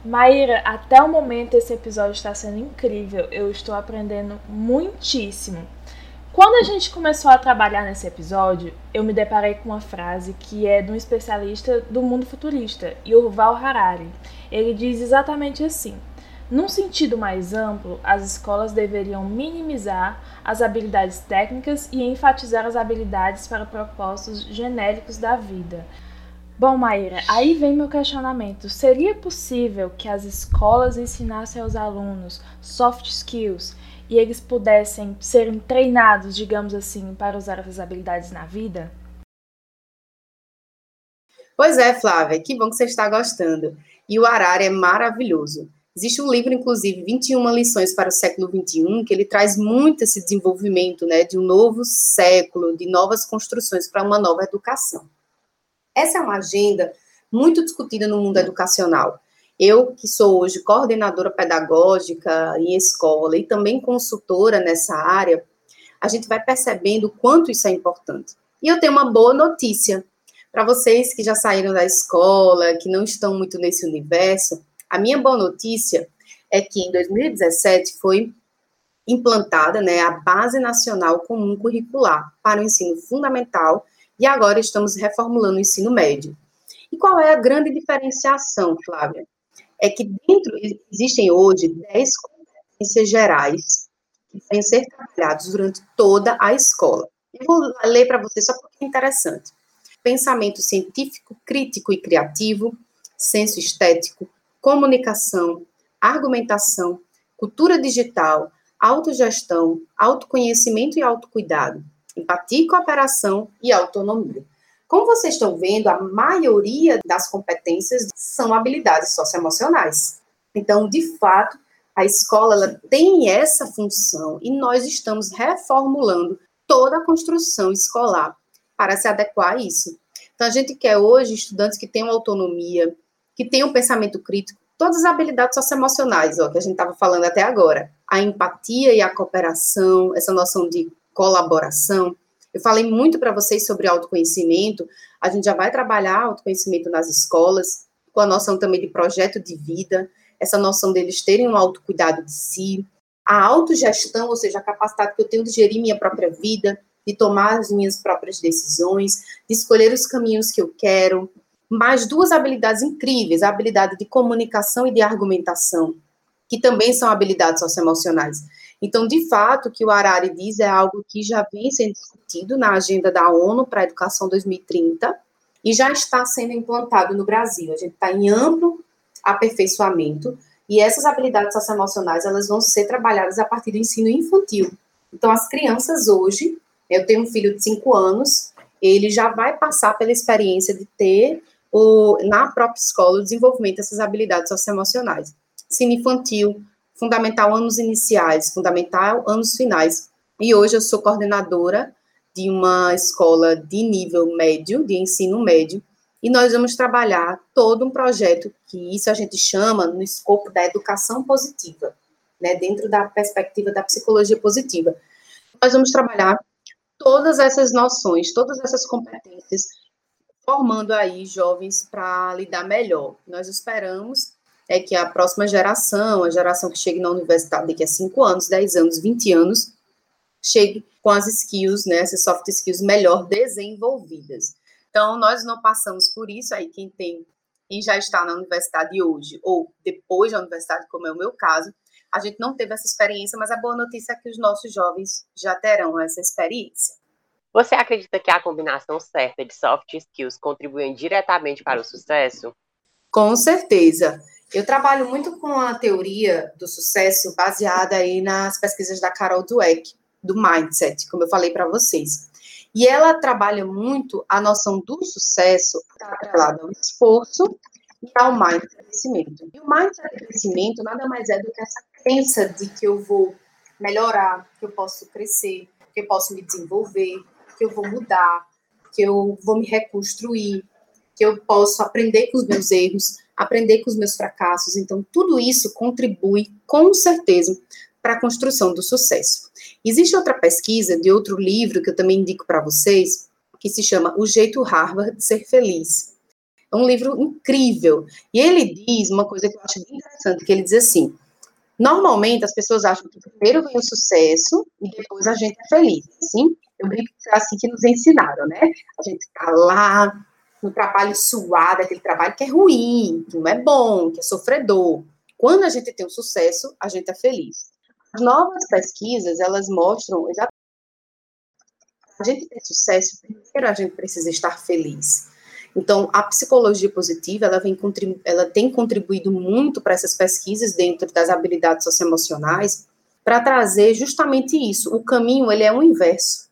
Maíra, até o momento esse episódio está sendo incrível. Eu estou aprendendo muitíssimo. Quando a gente começou a trabalhar nesse episódio, eu me deparei com uma frase que é de um especialista do mundo futurista, Yuval Harari. Ele diz exatamente assim: num sentido mais amplo, as escolas deveriam minimizar as habilidades técnicas e enfatizar as habilidades para propósitos genéricos da vida. Bom, Maíra, aí vem meu questionamento. Seria possível que as escolas ensinassem aos alunos soft skills e eles pudessem serem treinados, digamos assim, para usar essas habilidades na vida? Pois é, Flávia, que bom que você está gostando. E o Arara é maravilhoso. Existe um livro, inclusive, 21 lições para o século XXI, que ele traz muito esse desenvolvimento né, de um novo século, de novas construções para uma nova educação. Essa é uma agenda muito discutida no mundo educacional. Eu, que sou hoje coordenadora pedagógica em escola e também consultora nessa área, a gente vai percebendo o quanto isso é importante. E eu tenho uma boa notícia para vocês que já saíram da escola, que não estão muito nesse universo. A minha boa notícia é que em 2017 foi implantada né, a Base Nacional Comum Curricular para o ensino fundamental e agora estamos reformulando o ensino médio. E qual é a grande diferenciação, Flávia? é que dentro existem hoje 10 competências gerais que devem ser trabalhados durante toda a escola. Eu vou ler para você só porque é interessante. Pensamento científico, crítico e criativo, senso estético, comunicação, argumentação, cultura digital, autogestão, autoconhecimento e autocuidado, empatia e cooperação e autonomia. Como vocês estão vendo, a maioria das competências são habilidades socioemocionais. Então, de fato, a escola tem essa função e nós estamos reformulando toda a construção escolar para se adequar a isso. Então, a gente quer hoje estudantes que tenham autonomia, que tenham pensamento crítico, todas as habilidades socioemocionais, ó, que a gente estava falando até agora. A empatia e a cooperação, essa noção de colaboração. Eu falei muito para vocês sobre autoconhecimento. A gente já vai trabalhar autoconhecimento nas escolas, com a noção também de projeto de vida, essa noção deles terem um autocuidado de si, a autogestão, ou seja, a capacidade que eu tenho de gerir minha própria vida, de tomar as minhas próprias decisões, de escolher os caminhos que eu quero, mais duas habilidades incríveis, a habilidade de comunicação e de argumentação, que também são habilidades socioemocionais. Então, de fato, o que o Arari diz é algo que já vem sendo discutido na agenda da ONU para a Educação 2030 e já está sendo implantado no Brasil. A gente está em amplo aperfeiçoamento e essas habilidades socioemocionais elas vão ser trabalhadas a partir do ensino infantil. Então, as crianças hoje, eu tenho um filho de 5 anos, ele já vai passar pela experiência de ter o, na própria escola o desenvolvimento dessas habilidades socioemocionais. Ensino infantil, fundamental anos iniciais, fundamental anos finais. E hoje eu sou coordenadora de uma escola de nível médio, de ensino médio, e nós vamos trabalhar todo um projeto que isso a gente chama no escopo da educação positiva, né, dentro da perspectiva da psicologia positiva. Nós vamos trabalhar todas essas noções, todas essas competências formando aí jovens para lidar melhor. Nós esperamos é que a próxima geração, a geração que chegue na universidade daqui a 5 anos, 10 anos, 20 anos, chegue com as skills, né, essas soft skills melhor desenvolvidas. Então, nós não passamos por isso, aí quem tem, quem já está na universidade hoje, ou depois da universidade, como é o meu caso, a gente não teve essa experiência, mas a boa notícia é que os nossos jovens já terão essa experiência. Você acredita que a combinação certa de soft skills contribui diretamente para o sucesso? Com certeza. Eu trabalho muito com a teoria do sucesso baseada aí nas pesquisas da Carol Dweck, do mindset, como eu falei para vocês. E ela trabalha muito a noção do sucesso atrelada ao esforço e ao mindset crescimento. E o mindset crescimento nada mais é do que essa crença de que eu vou melhorar, que eu posso crescer, que eu posso me desenvolver, que eu vou mudar, que eu vou me reconstruir, que eu posso aprender com os meus erros, aprender com os meus fracassos. Então, tudo isso contribui, com certeza, para a construção do sucesso. Existe outra pesquisa de outro livro que eu também indico para vocês, que se chama O Jeito Harvard de Ser Feliz. É um livro incrível. E ele diz uma coisa que eu acho bem interessante, que ele diz assim, normalmente as pessoas acham que primeiro vem o sucesso e depois a gente é feliz. Assim, eu brinco que é assim que nos ensinaram, né? A gente está lá no trabalho suado, aquele trabalho que é ruim, que não é bom, que é sofredor. Quando a gente tem um sucesso, a gente é feliz. As novas pesquisas, elas mostram exatamente a gente ter sucesso, primeiro a gente precisa estar feliz. Então, a psicologia positiva, ela, vem ela tem contribuído muito para essas pesquisas dentro das habilidades socioemocionais, para trazer justamente isso. O caminho, ele é o inverso.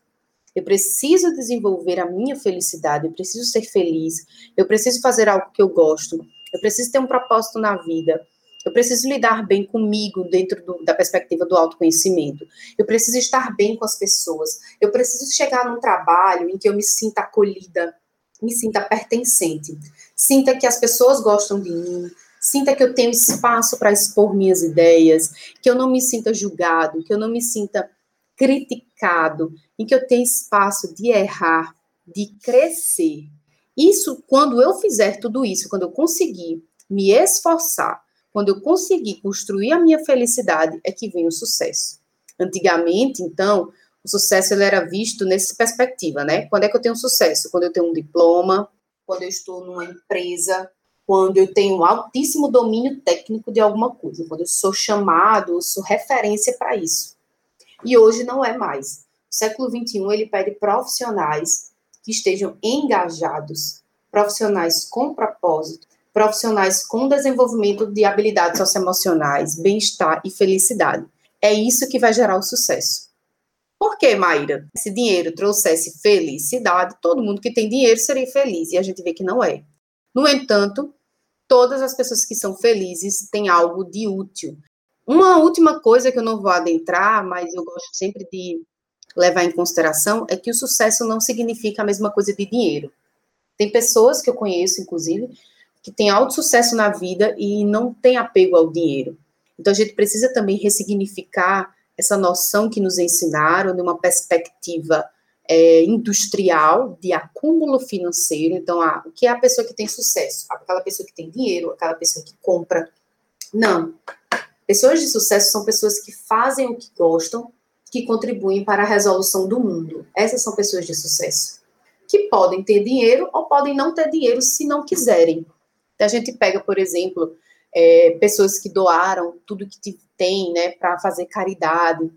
Eu preciso desenvolver a minha felicidade, eu preciso ser feliz, eu preciso fazer algo que eu gosto, eu preciso ter um propósito na vida, eu preciso lidar bem comigo dentro do, da perspectiva do autoconhecimento. Eu preciso estar bem com as pessoas. Eu preciso chegar num trabalho em que eu me sinta acolhida, me sinta pertencente. Sinta que as pessoas gostam de mim. Sinta que eu tenho espaço para expor minhas ideias, que eu não me sinta julgado, que eu não me sinta criticado, em que eu tenho espaço de errar, de crescer. Isso, quando eu fizer tudo isso, quando eu conseguir me esforçar quando eu conseguir construir a minha felicidade, é que vem o sucesso. Antigamente, então, o sucesso ele era visto nessa perspectiva, né? Quando é que eu tenho sucesso? Quando eu tenho um diploma, quando eu estou numa empresa, quando eu tenho um altíssimo domínio técnico de alguma coisa, quando eu sou chamado, eu sou referência para isso. E hoje não é mais. O século XXI ele pede profissionais que estejam engajados, profissionais com propósito, profissionais com desenvolvimento de habilidades socioemocionais, bem-estar e felicidade. É isso que vai gerar o sucesso. Por que, Maíra? Se dinheiro trouxesse felicidade, todo mundo que tem dinheiro seria feliz, e a gente vê que não é. No entanto, todas as pessoas que são felizes têm algo de útil. Uma última coisa que eu não vou adentrar, mas eu gosto sempre de levar em consideração, é que o sucesso não significa a mesma coisa de dinheiro. Tem pessoas que eu conheço, inclusive, que têm alto sucesso na vida e não têm apego ao dinheiro. Então, a gente precisa também ressignificar essa noção que nos ensinaram de uma perspectiva é, industrial de acúmulo financeiro. Então, o que é a pessoa que tem sucesso? Aquela pessoa que tem dinheiro, aquela pessoa que compra. Não. Pessoas de sucesso são pessoas que fazem o que gostam, que contribuem para a resolução do mundo. Essas são pessoas de sucesso. Que podem ter dinheiro ou podem não ter dinheiro se não quiserem. Então, a gente pega, por exemplo, é, pessoas que doaram tudo que tem, né, para fazer caridade,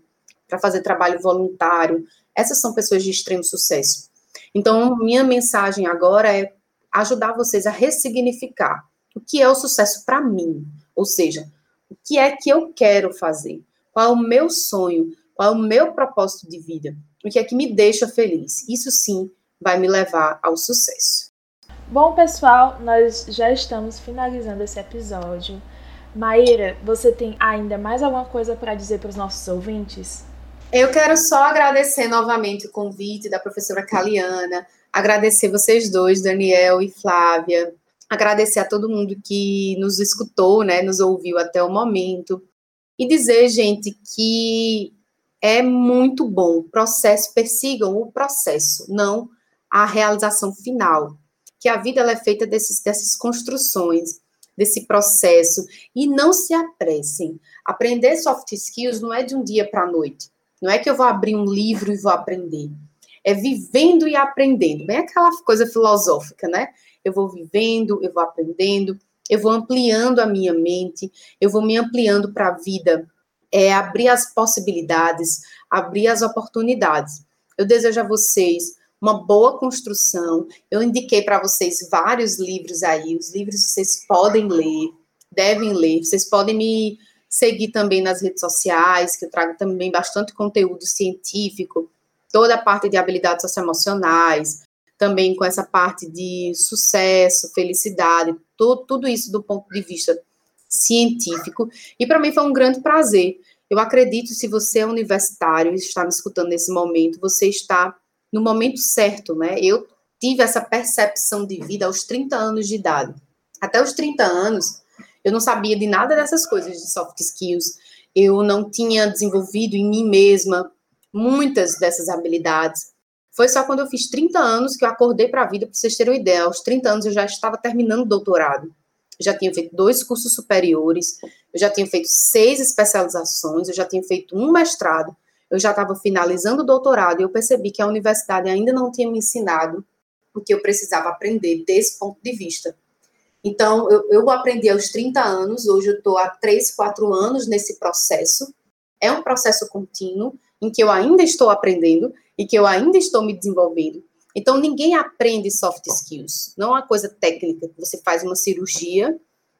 para fazer trabalho voluntário. Essas são pessoas de extremo sucesso. Então, minha mensagem agora é ajudar vocês a ressignificar o que é o sucesso para mim. Ou seja, o que é que eu quero fazer? Qual é o meu sonho? Qual é o meu propósito de vida? O que é que me deixa feliz? Isso sim vai me levar ao sucesso. Bom, pessoal, nós já estamos finalizando esse episódio. Maíra, você tem ainda mais alguma coisa para dizer para os nossos ouvintes? Eu quero só agradecer novamente o convite da professora Caliana, agradecer vocês dois, Daniel e Flávia, agradecer a todo mundo que nos escutou, né, nos ouviu até o momento, e dizer, gente, que é muito bom. Processo, persigam o processo, não a realização final. Que a vida é feita desses, dessas construções, desse processo, e não se apressem. Aprender soft skills não é de um dia para a noite. Não é que eu vou abrir um livro e vou aprender. É vivendo e aprendendo. Bem aquela coisa filosófica, né? Eu vou vivendo, eu vou aprendendo, eu vou ampliando a minha mente, eu vou me ampliando para a vida, é abrir as possibilidades, abrir as oportunidades. Eu desejo a vocês uma boa construção. Eu indiquei para vocês vários livros aí, os livros vocês podem ler, devem ler. Vocês podem me seguir também nas redes sociais, que eu trago também bastante conteúdo científico, toda a parte de habilidades socioemocionais, também com essa parte de sucesso, felicidade, tudo, tudo isso do ponto de vista científico. E para mim foi um grande prazer. Eu acredito, se você é universitário e está me escutando nesse momento, você está no momento certo, né? Eu tive essa percepção de vida aos 30 anos de idade. Até os 30 anos, eu não sabia de nada dessas coisas de soft skills. Eu não tinha desenvolvido em mim mesma muitas dessas habilidades. Foi só quando eu fiz 30 anos que eu acordei para a vida, para vocês terem uma ideia. Aos 30 anos eu já estava terminando o doutorado. Eu já tinha feito dois cursos superiores, eu já tinha feito seis especializações, eu já tinha feito um mestrado, eu já estava finalizando o doutorado e eu percebi que a universidade ainda não tinha me ensinado o que eu precisava aprender desse ponto de vista. Então, eu, eu aprendi aos 30 anos, hoje eu estou há 3, 4 anos nesse processo. É um processo contínuo, em que eu ainda estou aprendendo e que eu ainda estou me desenvolvendo. Então, ninguém aprende soft skills. Não é uma coisa técnica você faz uma cirurgia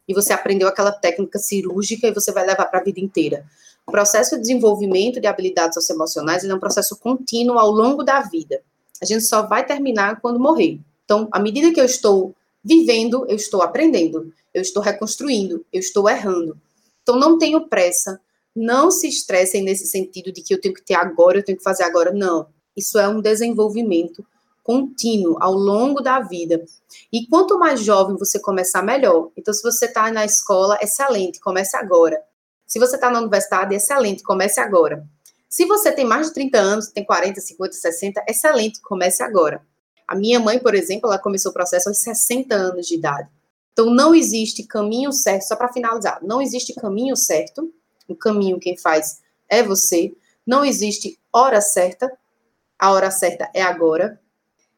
e você aprendeu aquela técnica cirúrgica e você vai levar para a vida inteira. O processo de desenvolvimento de habilidades socioemocionais é um processo contínuo ao longo da vida. A gente só vai terminar quando morrer. Então, à medida que eu estou vivendo, eu estou aprendendo, eu estou reconstruindo, eu estou errando. Então, não tenho pressa, não se estressem nesse sentido de que eu tenho que ter agora, eu tenho que fazer agora. Não. Isso é um desenvolvimento contínuo ao longo da vida. E quanto mais jovem você começar, melhor. Então, se você está na escola, excelente, comece agora. Se você está na universidade, excelente, comece agora. Se você tem mais de 30 anos, tem 40, 50, 60, excelente, comece agora. A minha mãe, por exemplo, ela começou o processo aos 60 anos de idade. Então, não existe caminho certo, só para finalizar, não existe caminho certo o caminho quem faz é você. Não existe hora certa, a hora certa é agora.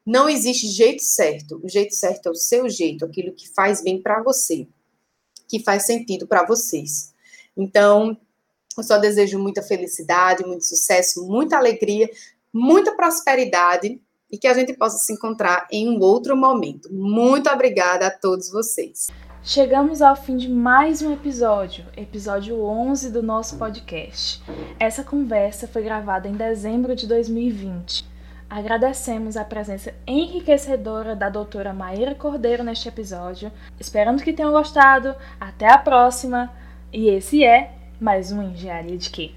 Não existe jeito certo. O jeito certo é o seu jeito, aquilo que faz bem para você, que faz sentido para vocês. Então, eu só desejo muita felicidade, muito sucesso, muita alegria. muita prosperidade e que a gente possa se encontrar em um outro momento. Muito obrigada a todos vocês. Chegamos ao fim de mais um episódio, episódio 11 do nosso podcast. Essa conversa foi gravada em dezembro de 2020. Agradecemos a presença enriquecedora da doutora Maíra Cordeiro neste episódio. Esperando que tenham gostado. Até a próxima! E esse é mais um Engenharia de Quê?